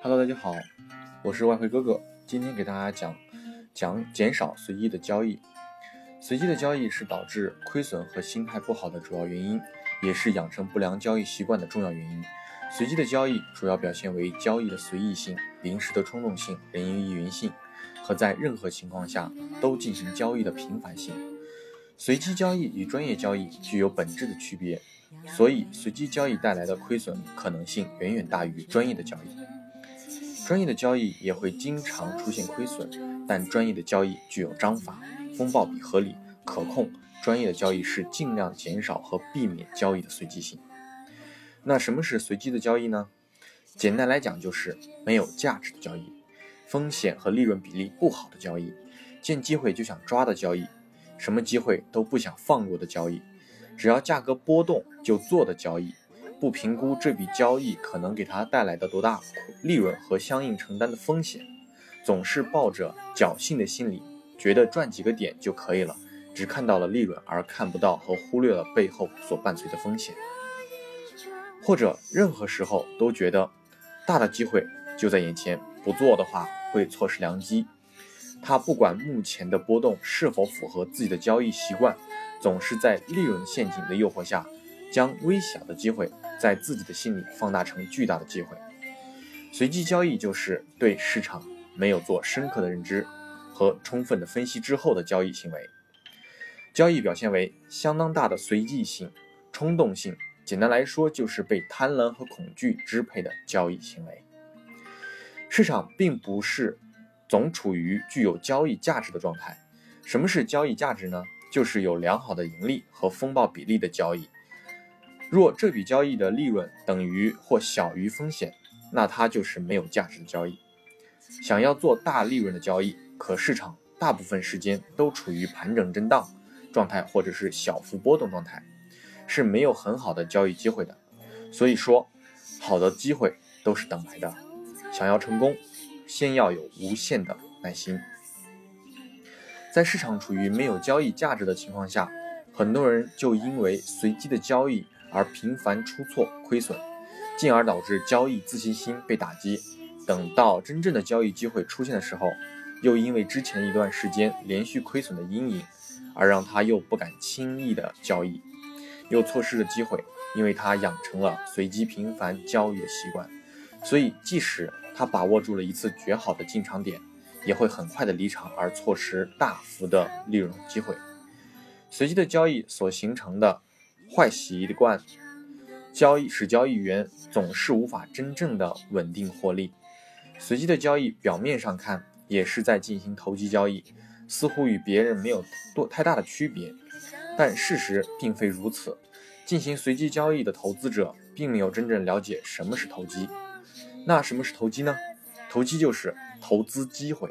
Hello，大家好，我是外汇哥哥，今天给大家讲讲减少随机的交易。随机的交易是导致亏损和心态不好的主要原因，也是养成不良交易习惯的重要原因。随机的交易主要表现为交易的随意性、临时的冲动性、人云亦云性和在任何情况下都进行交易的频繁性。随机交易与专业交易具有本质的区别，所以随机交易带来的亏损可能性远远大于专业的交易。专业的交易也会经常出现亏损，但专业的交易具有章法，风暴比合理可控。专业的交易是尽量减少和避免交易的随机性。那什么是随机的交易呢？简单来讲就是没有价值的交易，风险和利润比例不好的交易，见机会就想抓的交易，什么机会都不想放过的交易，只要价格波动就做的交易。不评估这笔交易可能给他带来的多大利润和相应承担的风险，总是抱着侥幸的心理，觉得赚几个点就可以了，只看到了利润而看不到和忽略了背后所伴随的风险，或者任何时候都觉得大的机会就在眼前，不做的话会错失良机。他不管目前的波动是否符合自己的交易习惯，总是在利润陷阱的诱惑下，将微小的机会。在自己的心里放大成巨大的机会，随机交易就是对市场没有做深刻的认知和充分的分析之后的交易行为。交易表现为相当大的随机性、冲动性，简单来说就是被贪婪和恐惧支配的交易行为。市场并不是总处于具有交易价值的状态。什么是交易价值呢？就是有良好的盈利和风暴比例的交易。若这笔交易的利润等于或小于风险，那它就是没有价值的交易。想要做大利润的交易，可市场大部分时间都处于盘整震荡状态或者是小幅波动状态，是没有很好的交易机会的。所以说，好的机会都是等来的。想要成功，先要有无限的耐心。在市场处于没有交易价值的情况下，很多人就因为随机的交易。而频繁出错亏损，进而导致交易自信心被打击。等到真正的交易机会出现的时候，又因为之前一段时间连续亏损的阴影，而让他又不敢轻易的交易，又错失了机会，因为他养成了随机频繁交易的习惯。所以，即使他把握住了一次绝好的进场点，也会很快的离场，而错失大幅的利润机会。随机的交易所形成的。坏习惯交易使交易员总是无法真正的稳定获利。随机的交易表面上看也是在进行投机交易，似乎与别人没有多太大的区别，但事实并非如此。进行随机交易的投资者并没有真正了解什么是投机。那什么是投机呢？投机就是投资机会，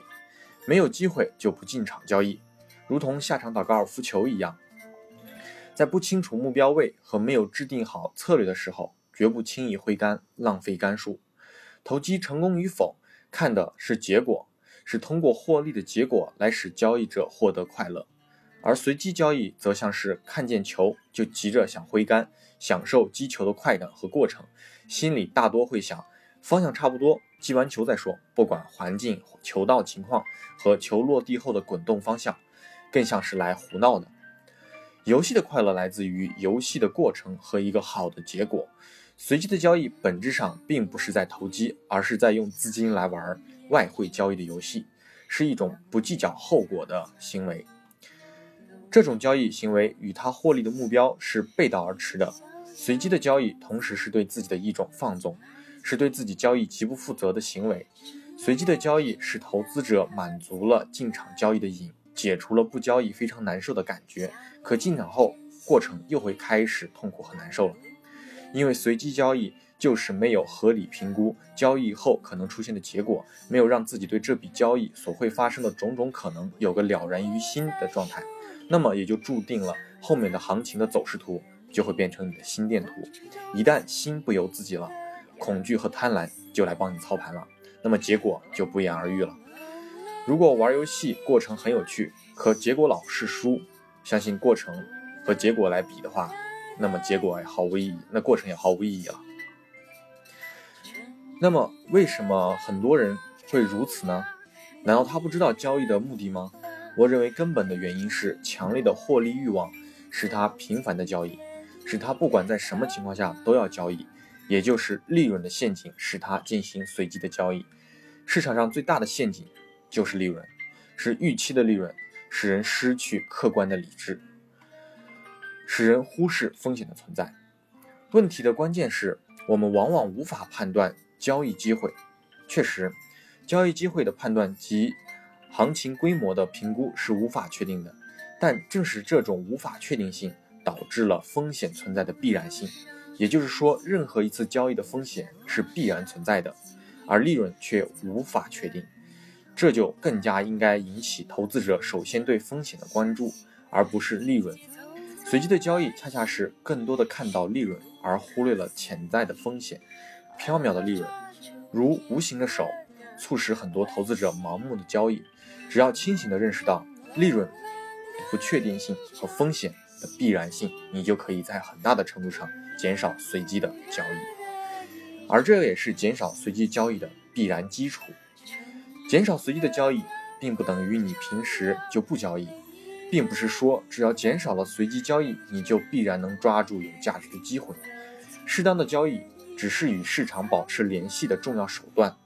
没有机会就不进场交易，如同下场打高尔夫球一样。在不清楚目标位和没有制定好策略的时候，绝不轻易挥杆，浪费杆数。投机成功与否，看的是结果，是通过获利的结果来使交易者获得快乐；而随机交易则像是看见球就急着想挥杆，享受击球的快感和过程，心里大多会想方向差不多，击完球再说，不管环境、球道情况和球落地后的滚动方向，更像是来胡闹的。游戏的快乐来自于游戏的过程和一个好的结果。随机的交易本质上并不是在投机，而是在用资金来玩外汇交易的游戏，是一种不计较后果的行为。这种交易行为与他获利的目标是背道而驰的。随机的交易同时是对自己的一种放纵，是对自己交易极不负责的行为。随机的交易使投资者满足了进场交易的瘾。解除了不交易非常难受的感觉，可进场后过程又会开始痛苦和难受了，因为随机交易就是没有合理评估交易后可能出现的结果，没有让自己对这笔交易所会发生的种种可能有个了然于心的状态，那么也就注定了后面的行情的走势图就会变成你的心电图。一旦心不由自己了，恐惧和贪婪就来帮你操盘了，那么结果就不言而喻了。如果玩游戏过程很有趣，可结果老是输，相信过程和结果来比的话，那么结果也毫无意义，那过程也毫无意义了。那么，为什么很多人会如此呢？难道他不知道交易的目的吗？我认为根本的原因是强烈的获利欲望使他频繁的交易，使他不管在什么情况下都要交易，也就是利润的陷阱使他进行随机的交易。市场上最大的陷阱就是利润，是预期的利润，使人失去客观的理智，使人忽视风险的存在。问题的关键是我们往往无法判断交易机会。确实，交易机会的判断及行情规模的评估是无法确定的。但正是这种无法确定性，导致了风险存在的必然性。也就是说，任何一次交易的风险是必然存在的。而利润却无法确定，这就更加应该引起投资者首先对风险的关注，而不是利润。随机的交易恰恰是更多的看到利润，而忽略了潜在的风险。缥缈的利润，如无形的手，促使很多投资者盲目的交易。只要清醒的认识到利润不确定性和风险的必然性，你就可以在很大的程度上减少随机的交易。而这也是减少随机交易的必然基础。减少随机的交易，并不等于你平时就不交易，并不是说只要减少了随机交易，你就必然能抓住有价值的机会。适当的交易只是与市场保持联系的重要手段。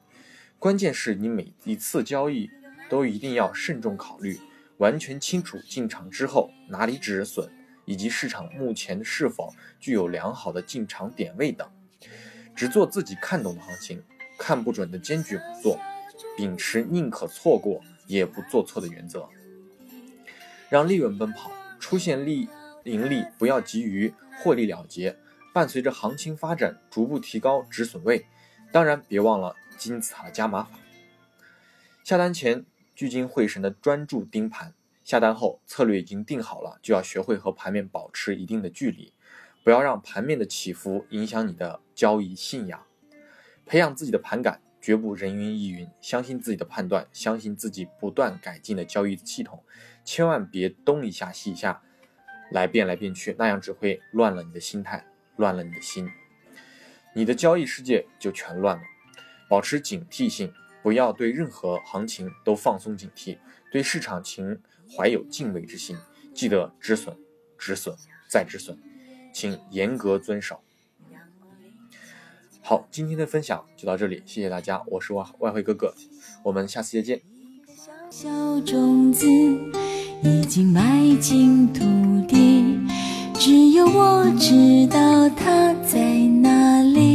关键是你每一次交易都一定要慎重考虑，完全清楚进场之后哪里止损，以及市场目前是否具有良好的进场点位等。只做自己看懂的行情，看不准的坚决不做，秉持宁可错过也不做错的原则，让利润奔跑，出现利盈利不要急于获利了结，伴随着行情发展逐步提高止损位，当然别忘了金字塔的加码法。下单前聚精会神的专注盯盘，下单后策略已经定好了，就要学会和盘面保持一定的距离。不要让盘面的起伏影响你的交易信仰，培养自己的盘感，绝不人云亦云，相信自己的判断，相信自己不断改进的交易系统，千万别东一下西一下来变来变去，那样只会乱了你的心态，乱了你的心，你的交易世界就全乱了。保持警惕性，不要对任何行情都放松警惕，对市场情怀有敬畏之心，记得止损，止损，再止损。请严格遵守。好，今天的分享就到这里，谢谢大家，我是外外汇哥哥，我们下次再见。小种子已经埋进土地，只有我知道它在哪里。